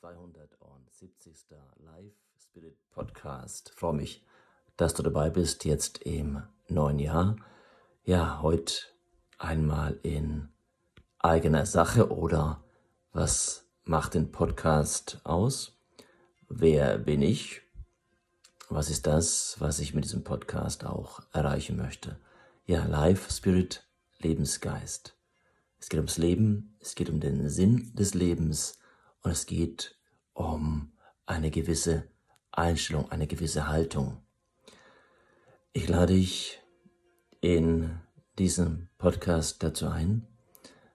270. Live Spirit Podcast. Freue mich, dass du dabei bist, jetzt im neuen Jahr. Ja, heute einmal in eigener Sache oder was macht den Podcast aus? Wer bin ich? Was ist das, was ich mit diesem Podcast auch erreichen möchte? Ja, Live Spirit, Lebensgeist. Es geht ums Leben, es geht um den Sinn des Lebens und es geht um eine gewisse Einstellung, eine gewisse Haltung. Ich lade dich in diesem Podcast dazu ein,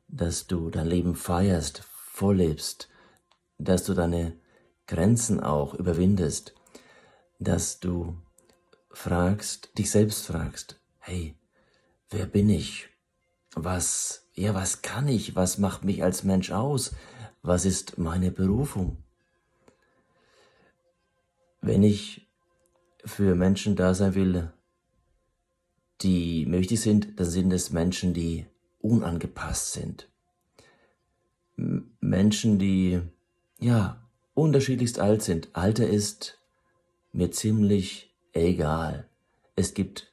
dass du dein Leben feierst, vorlebst, dass du deine Grenzen auch überwindest, dass du fragst, dich selbst fragst, hey, wer bin ich? Was, ja, was kann ich? Was macht mich als Mensch aus? Was ist meine Berufung? Wenn ich für Menschen da sein will, die mir wichtig sind, dann sind es Menschen, die unangepasst sind. Menschen, die, ja, unterschiedlichst alt sind. Alter ist mir ziemlich egal. Es gibt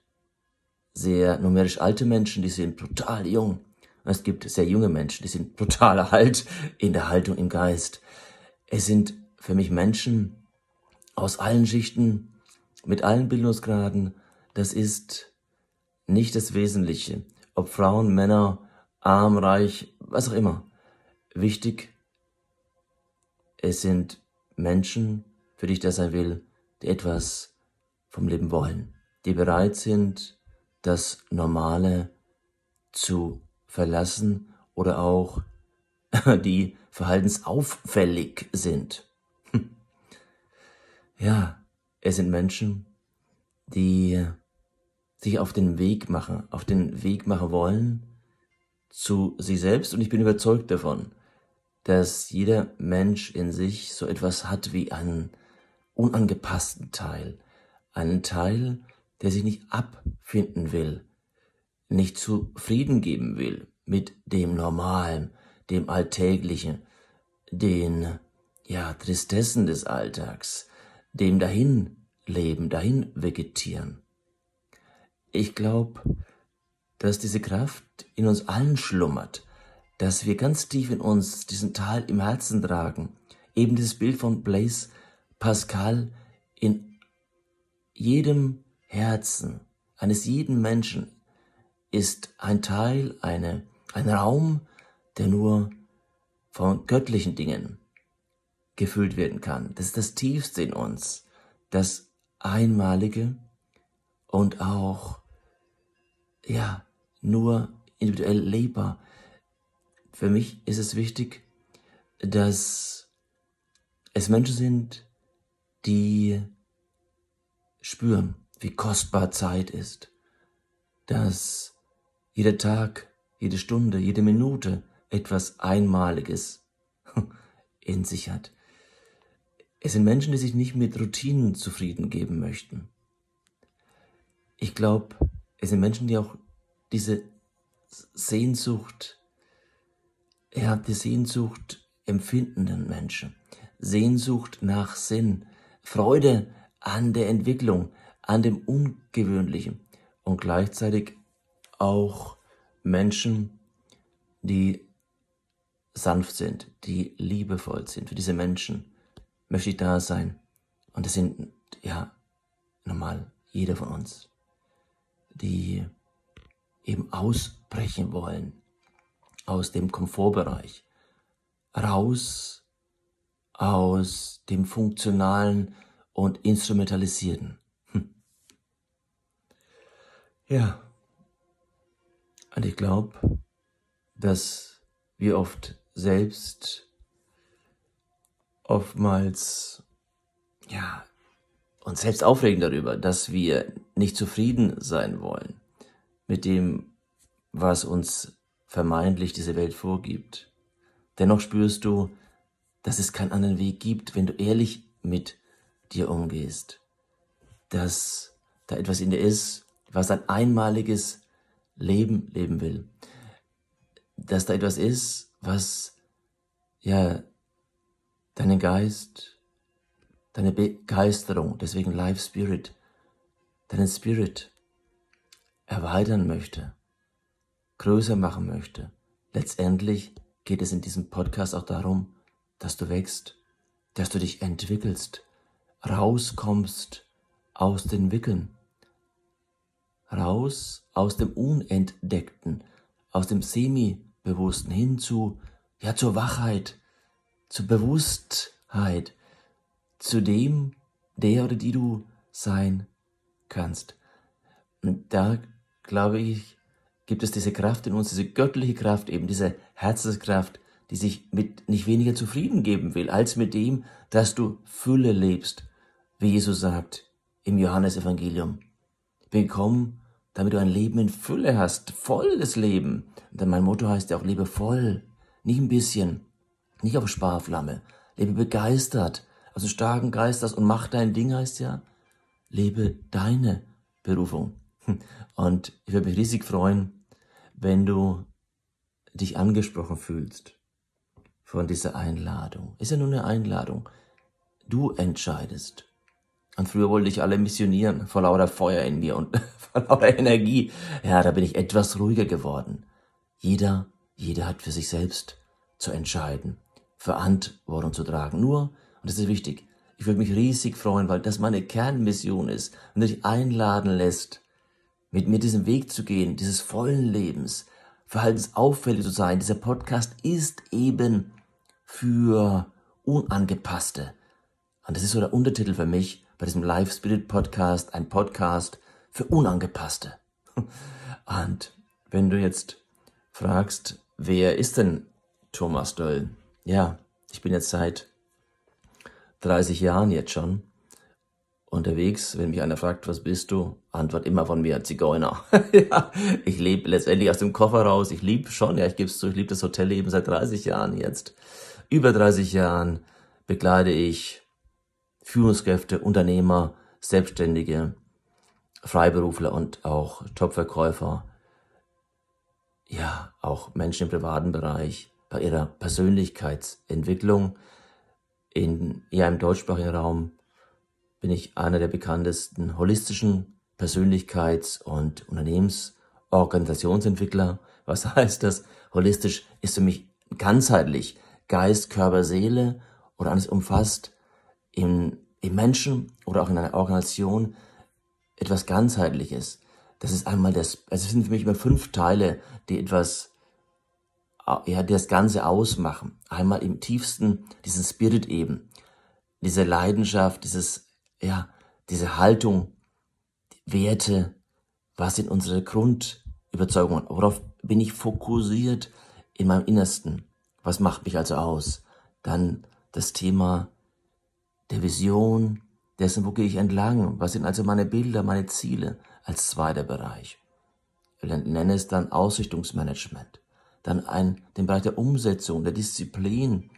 sehr numerisch alte Menschen, die sind total jung. Es gibt sehr junge Menschen, die sind total alt in der Haltung, im Geist. Es sind für mich Menschen aus allen Schichten, mit allen Bildungsgraden. Das ist nicht das Wesentliche. Ob Frauen, Männer, arm, reich, was auch immer. Wichtig, es sind Menschen, für die ich das sein will, die etwas vom Leben wollen, die bereit sind, das Normale zu verlassen oder auch die verhaltensauffällig sind. Ja, es sind Menschen, die sich auf den Weg machen, auf den Weg machen wollen zu sich selbst. Und ich bin überzeugt davon, dass jeder Mensch in sich so etwas hat wie einen unangepassten Teil, einen Teil, der sich nicht abfinden will, nicht zufrieden geben will mit dem Normalen, dem Alltäglichen, den, ja, Tristessen des Alltags, dem Dahinleben, dahin vegetieren. Ich glaube, dass diese Kraft in uns allen schlummert, dass wir ganz tief in uns diesen Tal im Herzen tragen, eben dieses Bild von Blaise Pascal in jedem Herzen eines jeden Menschen ist ein Teil, eine, ein Raum, der nur von göttlichen Dingen gefüllt werden kann. Das ist das Tiefste in uns, das Einmalige und auch, ja, nur individuell lebbar. Für mich ist es wichtig, dass es Menschen sind, die spüren, wie kostbar Zeit ist, dass jeder Tag, jede Stunde, jede Minute etwas Einmaliges in sich hat. Es sind Menschen, die sich nicht mit Routinen zufrieden geben möchten. Ich glaube, es sind Menschen, die auch diese Sehnsucht, hat die Sehnsucht empfindenden Menschen, Sehnsucht nach Sinn, Freude an der Entwicklung, an dem Ungewöhnlichen und gleichzeitig auch Menschen, die sanft sind, die liebevoll sind. Für diese Menschen möchte ich da sein. Und das sind, ja, normal jeder von uns, die eben ausbrechen wollen aus dem Komfortbereich, raus aus dem funktionalen und instrumentalisierten. Hm. Ja, und ich glaube, dass wir oft selbst oftmals, ja, uns selbst aufregen darüber, dass wir nicht zufrieden sein wollen mit dem, was uns vermeintlich diese Welt vorgibt. Dennoch spürst du, dass es keinen anderen Weg gibt, wenn du ehrlich mit dir umgehst. Dass da etwas in dir ist, was ein einmaliges Leben leben will. Dass da etwas ist, was, ja, deinen Geist, deine Begeisterung, deswegen Life Spirit, deinen Spirit erweitern möchte, größer machen möchte. Letztendlich geht es in diesem Podcast auch darum, dass du wächst, dass du dich entwickelst, rauskommst aus den Wickeln, raus aus dem Unentdeckten, aus dem Semi-Bewussten hin zu, ja, zur Wachheit, zur Bewusstheit, zu dem, der oder die du sein kannst. Und da, glaube ich, gibt es diese Kraft in uns, diese göttliche Kraft, eben diese Herzenskraft, die sich mit nicht weniger zufrieden geben will, als mit dem, dass du Fülle lebst, wie Jesus sagt im Johannesevangelium. Gekommen, damit du ein Leben in Fülle hast, volles Leben. Denn mein Motto heißt ja auch, lebe voll, nicht ein bisschen, nicht auf Sparflamme, lebe begeistert, also starken Geistes und mach dein Ding heißt ja, lebe deine Berufung. Und ich würde mich riesig freuen, wenn du dich angesprochen fühlst von dieser Einladung. Ist ja nur eine Einladung. Du entscheidest. Und früher wollte ich alle missionieren, vor lauter Feuer in mir und vor lauter Energie. Ja, da bin ich etwas ruhiger geworden. Jeder, jeder hat für sich selbst zu entscheiden, Verantwortung zu tragen. Nur, und das ist wichtig, ich würde mich riesig freuen, weil das meine Kernmission ist und dich einladen lässt, mit mir diesen Weg zu gehen, dieses vollen Lebens, verhaltensauffällig zu sein. Dieser Podcast ist eben für Unangepasste. Und das ist so der Untertitel für mich bei diesem Live Spirit Podcast, ein Podcast für Unangepasste. Und wenn du jetzt fragst, wer ist denn Thomas Döll? Ja, ich bin jetzt seit 30 Jahren jetzt schon unterwegs. Wenn mich einer fragt, was bist du? Antwort immer von mir, Zigeuner. ja, ich lebe letztendlich aus dem Koffer raus. Ich liebe schon, ja, ich gebe es zu, ich liebe das Hotelleben seit 30 Jahren jetzt über 30 Jahren begleite ich Führungskräfte, Unternehmer, Selbstständige, Freiberufler und auch Topverkäufer, ja, auch Menschen im privaten Bereich bei ihrer Persönlichkeitsentwicklung. In, ja, im deutschsprachigen Raum bin ich einer der bekanntesten holistischen Persönlichkeits- und Unternehmensorganisationsentwickler. Was heißt das? Holistisch ist für mich ganzheitlich Geist, Körper, Seele oder alles umfasst im, im Menschen oder auch in einer Organisation etwas ganzheitliches. Das ist einmal das, also es sind für mich immer fünf Teile, die etwas, ja, die das Ganze ausmachen. Einmal im tiefsten diesen Spirit eben, diese Leidenschaft, dieses, ja, diese Haltung, Werte, was sind unsere Grundüberzeugungen, worauf bin ich fokussiert in meinem Innersten. Was macht mich also aus? Dann das Thema der Vision, dessen, wo gehe ich entlang? Was sind also meine Bilder, meine Ziele als zweiter Bereich? Ich nenne es dann Ausrichtungsmanagement. Dann ein, den Bereich der Umsetzung, der Disziplin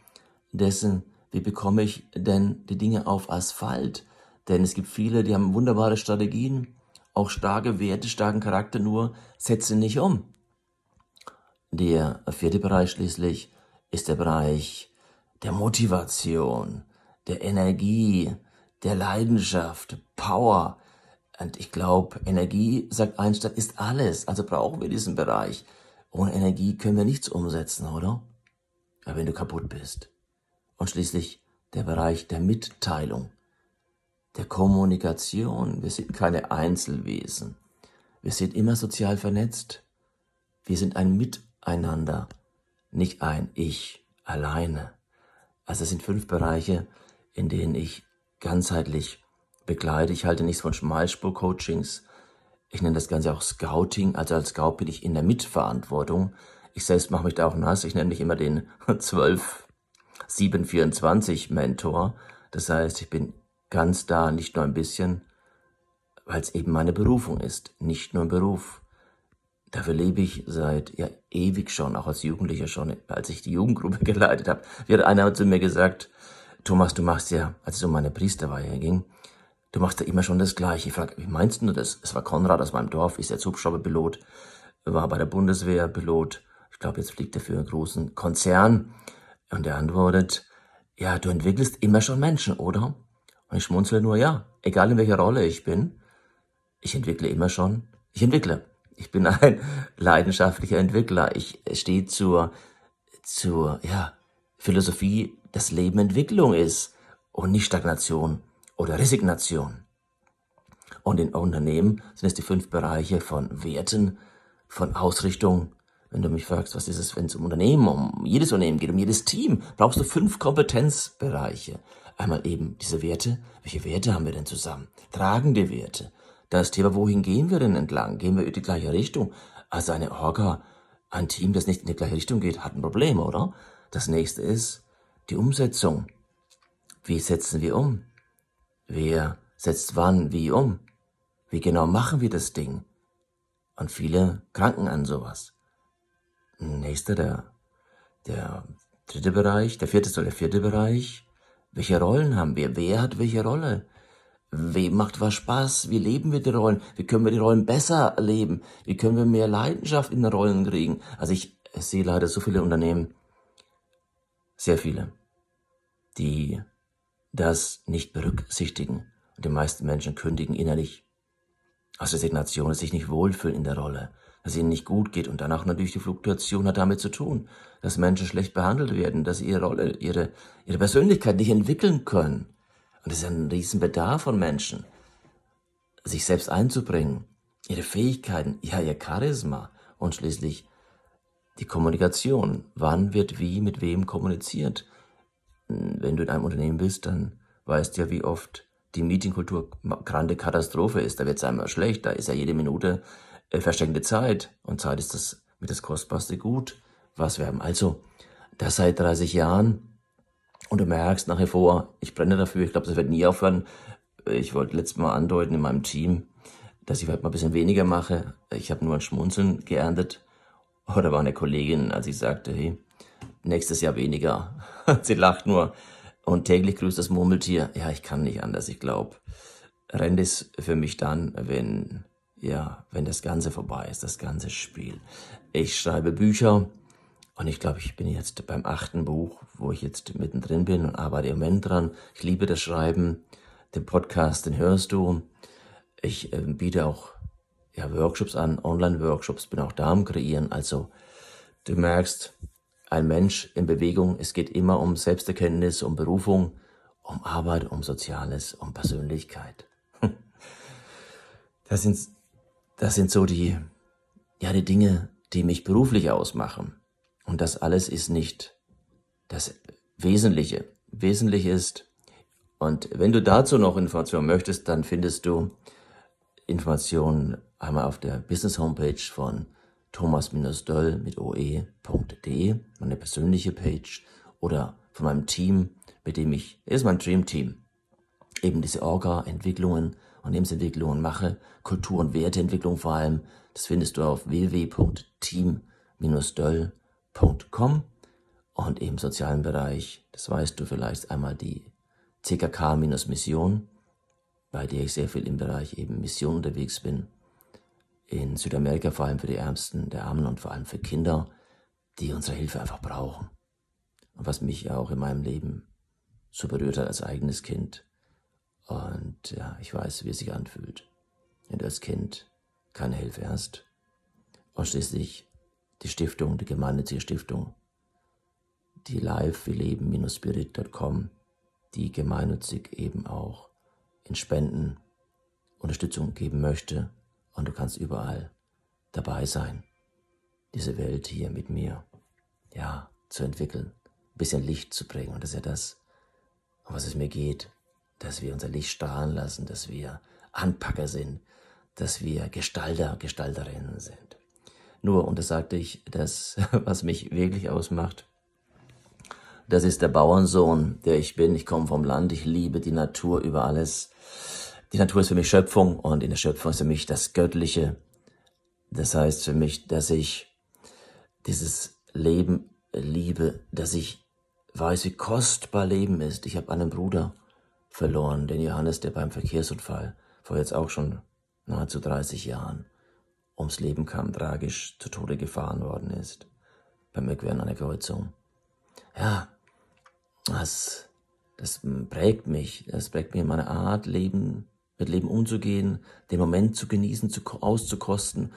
dessen, wie bekomme ich denn die Dinge auf Asphalt? Denn es gibt viele, die haben wunderbare Strategien, auch starke Werte, starken Charakter, nur setzen nicht um. Der vierte Bereich schließlich ist der Bereich der Motivation, der Energie, der Leidenschaft, Power. Und ich glaube, Energie, sagt Einstein, ist alles. Also brauchen wir diesen Bereich. Ohne Energie können wir nichts umsetzen, oder? Aber wenn du kaputt bist. Und schließlich der Bereich der Mitteilung, der Kommunikation. Wir sind keine Einzelwesen. Wir sind immer sozial vernetzt. Wir sind ein Miteinander nicht ein Ich alleine. Also es sind fünf Bereiche, in denen ich ganzheitlich begleite. Ich halte nichts von Schmalspur-Coachings. Ich nenne das Ganze auch Scouting. Also als Scout bin ich in der Mitverantwortung. Ich selbst mache mich da auch nass. Ich nenne mich immer den 12 724 Mentor. Das heißt, ich bin ganz da, nicht nur ein bisschen, weil es eben meine Berufung ist, nicht nur ein Beruf. Dafür lebe ich seit ja ewig schon, auch als Jugendlicher schon, als ich die Jugendgruppe geleitet habe. Wie hat einer zu mir gesagt, Thomas, du machst ja, als es um meine Priesterweihe ging, du machst ja immer schon das Gleiche. Ich frage, wie meinst du das? Es war Konrad aus meinem Dorf, ist jetzt Hubschrauberpilot, war bei der Bundeswehr Pilot. Ich glaube, jetzt fliegt er für einen großen Konzern. Und er antwortet, ja, du entwickelst immer schon Menschen, oder? Und ich schmunzle nur, ja, egal in welcher Rolle ich bin, ich entwickle immer schon, ich entwickle. Ich bin ein leidenschaftlicher Entwickler. Ich stehe zur, zur, ja, Philosophie, dass Leben Entwicklung ist und nicht Stagnation oder Resignation. Und in Unternehmen sind es die fünf Bereiche von Werten, von Ausrichtung. Wenn du mich fragst, was ist es, wenn es um Unternehmen, um jedes Unternehmen geht, um jedes Team, brauchst du fünf Kompetenzbereiche. Einmal eben diese Werte. Welche Werte haben wir denn zusammen? Tragende Werte. Das Thema, wohin gehen wir denn entlang? Gehen wir in die gleiche Richtung? Also eine Orga, ein Team, das nicht in die gleiche Richtung geht, hat ein Problem, oder? Das nächste ist die Umsetzung. Wie setzen wir um? Wer setzt wann wie um? Wie genau machen wir das Ding? Und viele kranken an sowas. Nächster, der, der dritte Bereich, der vierte oder der vierte Bereich. Welche Rollen haben wir? Wer hat welche Rolle? Wem macht was Spaß? Wie leben wir die Rollen? Wie können wir die Rollen besser leben? Wie können wir mehr Leidenschaft in den Rollen kriegen? Also ich sehe leider so viele Unternehmen, sehr viele, die das nicht berücksichtigen. Und die meisten Menschen kündigen innerlich aus Resignation, dass sich nicht wohlfühlen in der Rolle, dass ihnen nicht gut geht und danach natürlich die Fluktuation hat damit zu tun, dass Menschen schlecht behandelt werden, dass sie ihre Rolle, ihre, ihre Persönlichkeit nicht entwickeln können. Und es ist ein Riesenbedarf von Menschen, sich selbst einzubringen, ihre Fähigkeiten, ja, ihr Charisma und schließlich die Kommunikation. Wann wird wie mit wem kommuniziert? Wenn du in einem Unternehmen bist, dann weißt du ja, wie oft die Meetingkultur grande Katastrophe ist. Da wird es einmal schlecht, da ist ja jede Minute äh, verschenkte Zeit. Und Zeit ist das mit das kostbarste Gut, was wir haben. Also, das seit 30 Jahren und du merkst nachher vor, ich brenne dafür, ich glaube, das wird nie aufhören. Ich wollte letztes Mal andeuten in meinem Team, dass ich halt mal ein bisschen weniger mache. Ich habe nur ein Schmunzeln geerntet. Oder war eine Kollegin, als ich sagte, hey, nächstes Jahr weniger. Sie lacht nur. Und täglich grüßt das Murmeltier. Ja, ich kann nicht anders. Ich glaube, rennt es für mich dann, wenn, ja, wenn das Ganze vorbei ist, das ganze Spiel. Ich schreibe Bücher. Und ich glaube, ich bin jetzt beim achten Buch, wo ich jetzt mittendrin bin und arbeite im Moment dran. Ich liebe das Schreiben. Den Podcast, den hörst du. Ich äh, biete auch ja, Workshops an, Online-Workshops, bin auch da am Kreieren. Also du merkst, ein Mensch in Bewegung, es geht immer um Selbsterkenntnis, um Berufung, um Arbeit, um Soziales, um Persönlichkeit. Das sind, das sind so die, ja, die Dinge, die mich beruflich ausmachen. Und das alles ist nicht das Wesentliche. Wesentlich ist, und wenn du dazu noch Informationen möchtest, dann findest du Informationen einmal auf der Business Homepage von thomas-döll mit oe.de, meine persönliche Page, oder von meinem Team, mit dem ich, ist mein Dream Team, eben diese Orga-Entwicklungen, Unternehmensentwicklungen mache, Kultur- und Werteentwicklung vor allem, das findest du auf www.team-döll.de www.ccc.com und im sozialen Bereich, das weißt du vielleicht einmal die CKK-Mission, bei der ich sehr viel im Bereich eben Mission unterwegs bin. In Südamerika vor allem für die Ärmsten der Armen und vor allem für Kinder, die unsere Hilfe einfach brauchen. Und was mich auch in meinem Leben so berührt hat als eigenes Kind. Und ja, ich weiß, wie es sich anfühlt, wenn du als Kind keine Hilfe hast. Und schließlich die Stiftung, die gemeinnützige Stiftung, die live wie leben-spirit.com, die gemeinnützig eben auch in Spenden Unterstützung geben möchte und du kannst überall dabei sein, diese Welt hier mit mir, ja, zu entwickeln, ein bisschen Licht zu bringen und das ist ja das, um was es mir geht, dass wir unser Licht strahlen lassen, dass wir Anpacker sind, dass wir Gestalter, Gestalterinnen sind. Nur, und das sagte ich, das, was mich wirklich ausmacht, das ist der Bauernsohn, der ich bin. Ich komme vom Land, ich liebe die Natur über alles. Die Natur ist für mich Schöpfung und in der Schöpfung ist für mich das Göttliche. Das heißt für mich, dass ich dieses Leben liebe, dass ich weiß, wie kostbar Leben ist. Ich habe einen Bruder verloren, den Johannes, der beim Verkehrsunfall vor jetzt auch schon nahezu 30 Jahren ums Leben kam, tragisch zu Tode gefahren worden ist. Beim Überqueren einer Kreuzung. Ja, das das prägt mich, das prägt mir meine Art, Leben, mit Leben umzugehen, den Moment zu genießen, zu, auszukosten,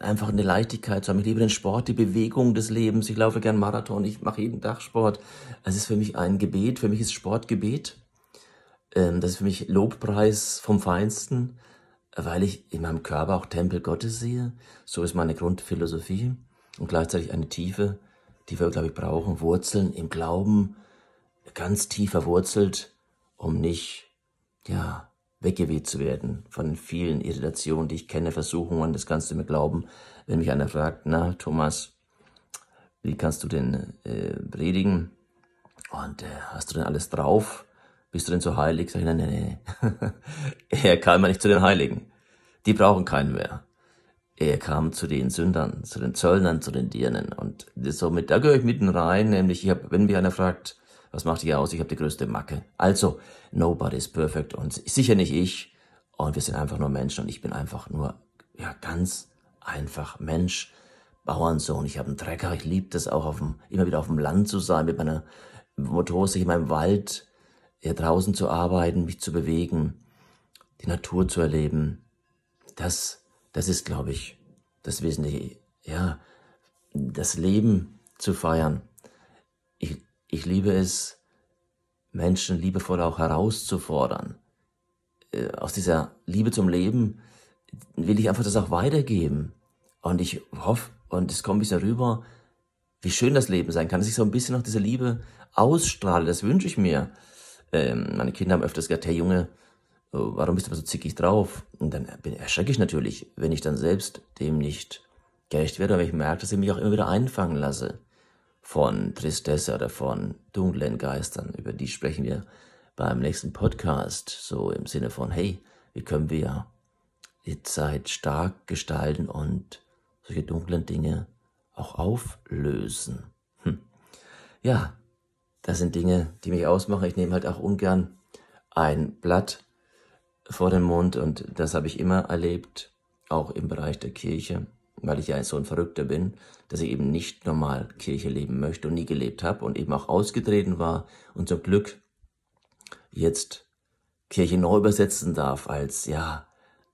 einfach eine Leichtigkeit zu haben. Ich liebe den Sport, die Bewegung des Lebens. Ich laufe gern Marathon, ich mache jeden Tag Sport. Es ist für mich ein Gebet, für mich ist Sport Gebet. Ähm, das ist für mich Lobpreis vom Feinsten, weil ich in meinem Körper auch Tempel Gottes sehe. So ist meine Grundphilosophie und gleichzeitig eine Tiefe, die wir, glaube ich, brauchen. Wurzeln im Glauben, ganz tief verwurzelt, um nicht, ja, weggeweht zu werden von vielen Irritationen, die ich kenne, Versuchungen, das kannst du mir glauben. Wenn mich einer fragt, na, Thomas, wie kannst du denn äh, predigen? Und äh, hast du denn alles drauf? Bist du denn so heilig? Sag ich, nein, nein, nein. er kam mal nicht zu den Heiligen. Die brauchen keinen mehr. Er kam zu den Sündern, zu den Zöllnern, zu den Dirnen. Und somit, da gehöre ich mitten rein, nämlich, ich hab, wenn mich einer fragt, was macht ihr aus? Ich habe die größte Macke. Also, nobody is perfect und sicher nicht ich. Und wir sind einfach nur Menschen und ich bin einfach nur, ja, ganz einfach Mensch, Bauernsohn. Ich habe einen Trecker, ich liebe das auch, auf dem, immer wieder auf dem Land zu sein, mit meiner Motorsäge in meinem Wald ja, draußen zu arbeiten, mich zu bewegen, die Natur zu erleben, das, das ist, glaube ich, das Wesentliche. Ja, das Leben zu feiern. Ich, ich liebe es, Menschen liebevoll auch herauszufordern. Äh, aus dieser Liebe zum Leben will ich einfach das auch weitergeben. Und ich hoffe, und es kommt ein bisschen rüber, wie schön das Leben sein kann, dass ich so ein bisschen noch diese Liebe ausstrahle. Das wünsche ich mir. Ähm, meine Kinder haben öfters gesagt, hey Junge, oh, warum bist du so zickig drauf? Und dann erschrecke ich natürlich, wenn ich dann selbst dem nicht gerecht werde, weil ich merke, dass ich mich auch immer wieder einfangen lasse von Tristesse oder von dunklen Geistern. Über die sprechen wir beim nächsten Podcast, so im Sinne von, hey, wie können wir die Zeit stark gestalten und solche dunklen Dinge auch auflösen. Hm. Ja, das sind Dinge, die mich ausmachen. Ich nehme halt auch ungern ein Blatt vor den Mund und das habe ich immer erlebt, auch im Bereich der Kirche, weil ich ja so ein Verrückter bin, dass ich eben nicht normal Kirche leben möchte und nie gelebt habe und eben auch ausgetreten war und zum Glück jetzt Kirche neu übersetzen darf als, ja,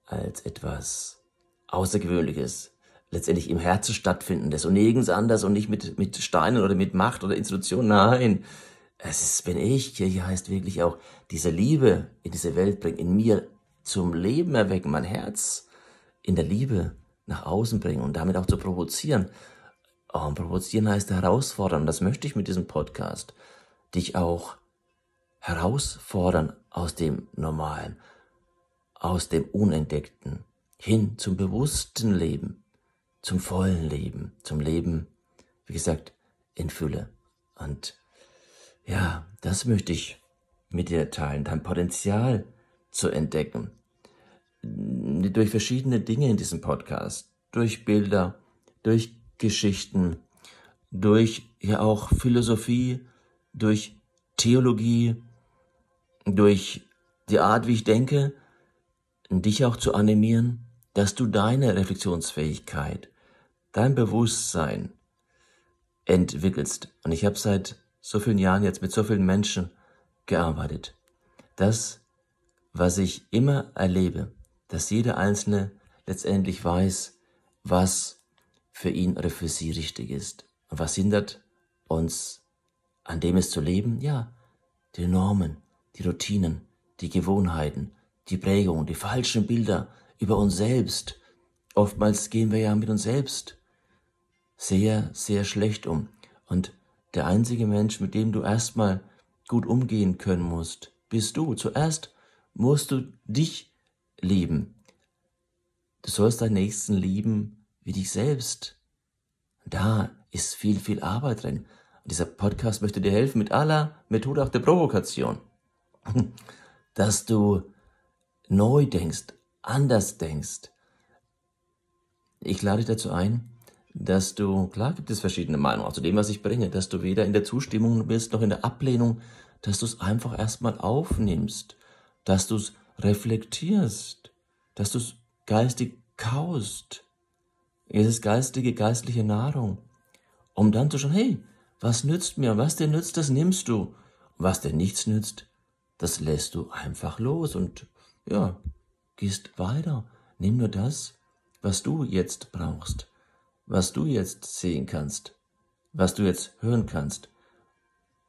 als etwas Außergewöhnliches, letztendlich im Herzen stattfindendes und nirgends anders und nicht mit, mit Steinen oder mit Macht oder Institutionen. Nein, es ist, bin ich. Kirche heißt wirklich auch diese Liebe in diese Welt bringen, in mir zum Leben erwecken, mein Herz in der Liebe nach außen bringen und damit auch zu provozieren. Oh, und provozieren heißt herausfordern. Das möchte ich mit diesem Podcast. Dich auch herausfordern aus dem Normalen, aus dem Unentdeckten hin zum bewussten Leben zum vollen Leben, zum Leben, wie gesagt, in Fülle. Und ja, das möchte ich mit dir teilen, dein Potenzial zu entdecken. Durch verschiedene Dinge in diesem Podcast, durch Bilder, durch Geschichten, durch ja auch Philosophie, durch Theologie, durch die Art, wie ich denke, dich auch zu animieren, dass du deine Reflexionsfähigkeit, dein Bewusstsein entwickelst. Und ich habe seit so vielen Jahren jetzt mit so vielen Menschen gearbeitet. Das, was ich immer erlebe, dass jeder Einzelne letztendlich weiß, was für ihn oder für sie richtig ist. Und was hindert uns an dem es zu leben? Ja, die Normen, die Routinen, die Gewohnheiten, die Prägungen, die falschen Bilder, über uns selbst. Oftmals gehen wir ja mit uns selbst sehr, sehr schlecht um. Und der einzige Mensch, mit dem du erstmal gut umgehen können musst, bist du. Zuerst musst du dich lieben. Du sollst deinen Nächsten lieben wie dich selbst. Da ist viel, viel Arbeit drin. Und dieser Podcast möchte dir helfen mit aller Methode auch der Provokation. Dass du neu denkst, anders denkst. Ich lade dich dazu ein, dass du, klar gibt es verschiedene Meinungen, auch zu dem, was ich bringe, dass du weder in der Zustimmung bist noch in der Ablehnung, dass du es einfach erstmal aufnimmst, dass du es reflektierst, dass du es geistig kaust. Es ist geistige, geistliche Nahrung, um dann zu schauen, hey, was nützt mir, was dir nützt, das nimmst du. was dir nichts nützt, das lässt du einfach los und ja, gehst weiter. Nimm nur das, was du jetzt brauchst, was du jetzt sehen kannst, was du jetzt hören kannst.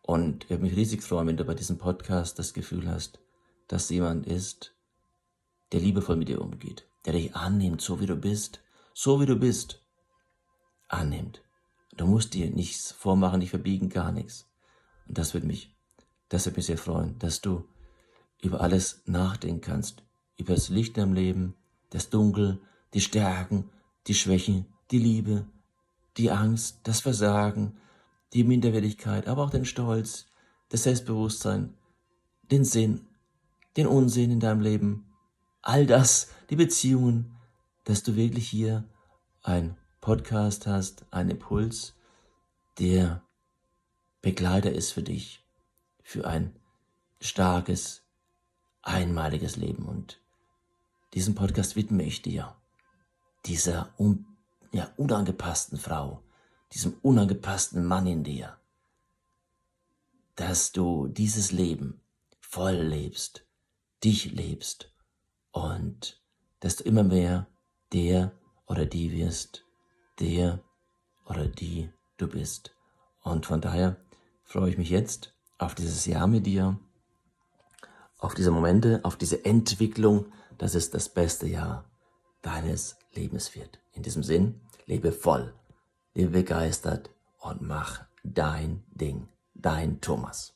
Und ich würde mich riesig freuen, wenn du bei diesem Podcast das Gefühl hast, dass jemand ist, der liebevoll mit dir umgeht, der dich annimmt, so wie du bist, so wie du bist, annimmt. Du musst dir nichts vormachen, nicht verbiegen, gar nichts. Und das wird mich, das wird mich sehr freuen, dass du über alles nachdenken kannst, über das Licht im Leben, das Dunkel, die Stärken, die Schwächen, die Liebe, die Angst, das Versagen, die Minderwertigkeit, aber auch den Stolz, das Selbstbewusstsein, den Sinn, den Unsinn in deinem Leben, all das, die Beziehungen, dass du wirklich hier ein Podcast hast, ein Impuls, der Begleiter ist für dich, für ein starkes, einmaliges Leben. Und diesen Podcast widme ich dir, dieser un, ja, unangepassten Frau, diesem unangepassten Mann in dir, dass du dieses Leben voll lebst, dich lebst und dass du immer mehr der oder die wirst, der oder die du bist. Und von daher freue ich mich jetzt auf dieses Jahr mit dir, auf diese Momente, auf diese Entwicklung, dass es das beste Jahr deines Lebens wird. In diesem Sinn, lebe voll, lebe begeistert und mach dein Ding, dein Thomas.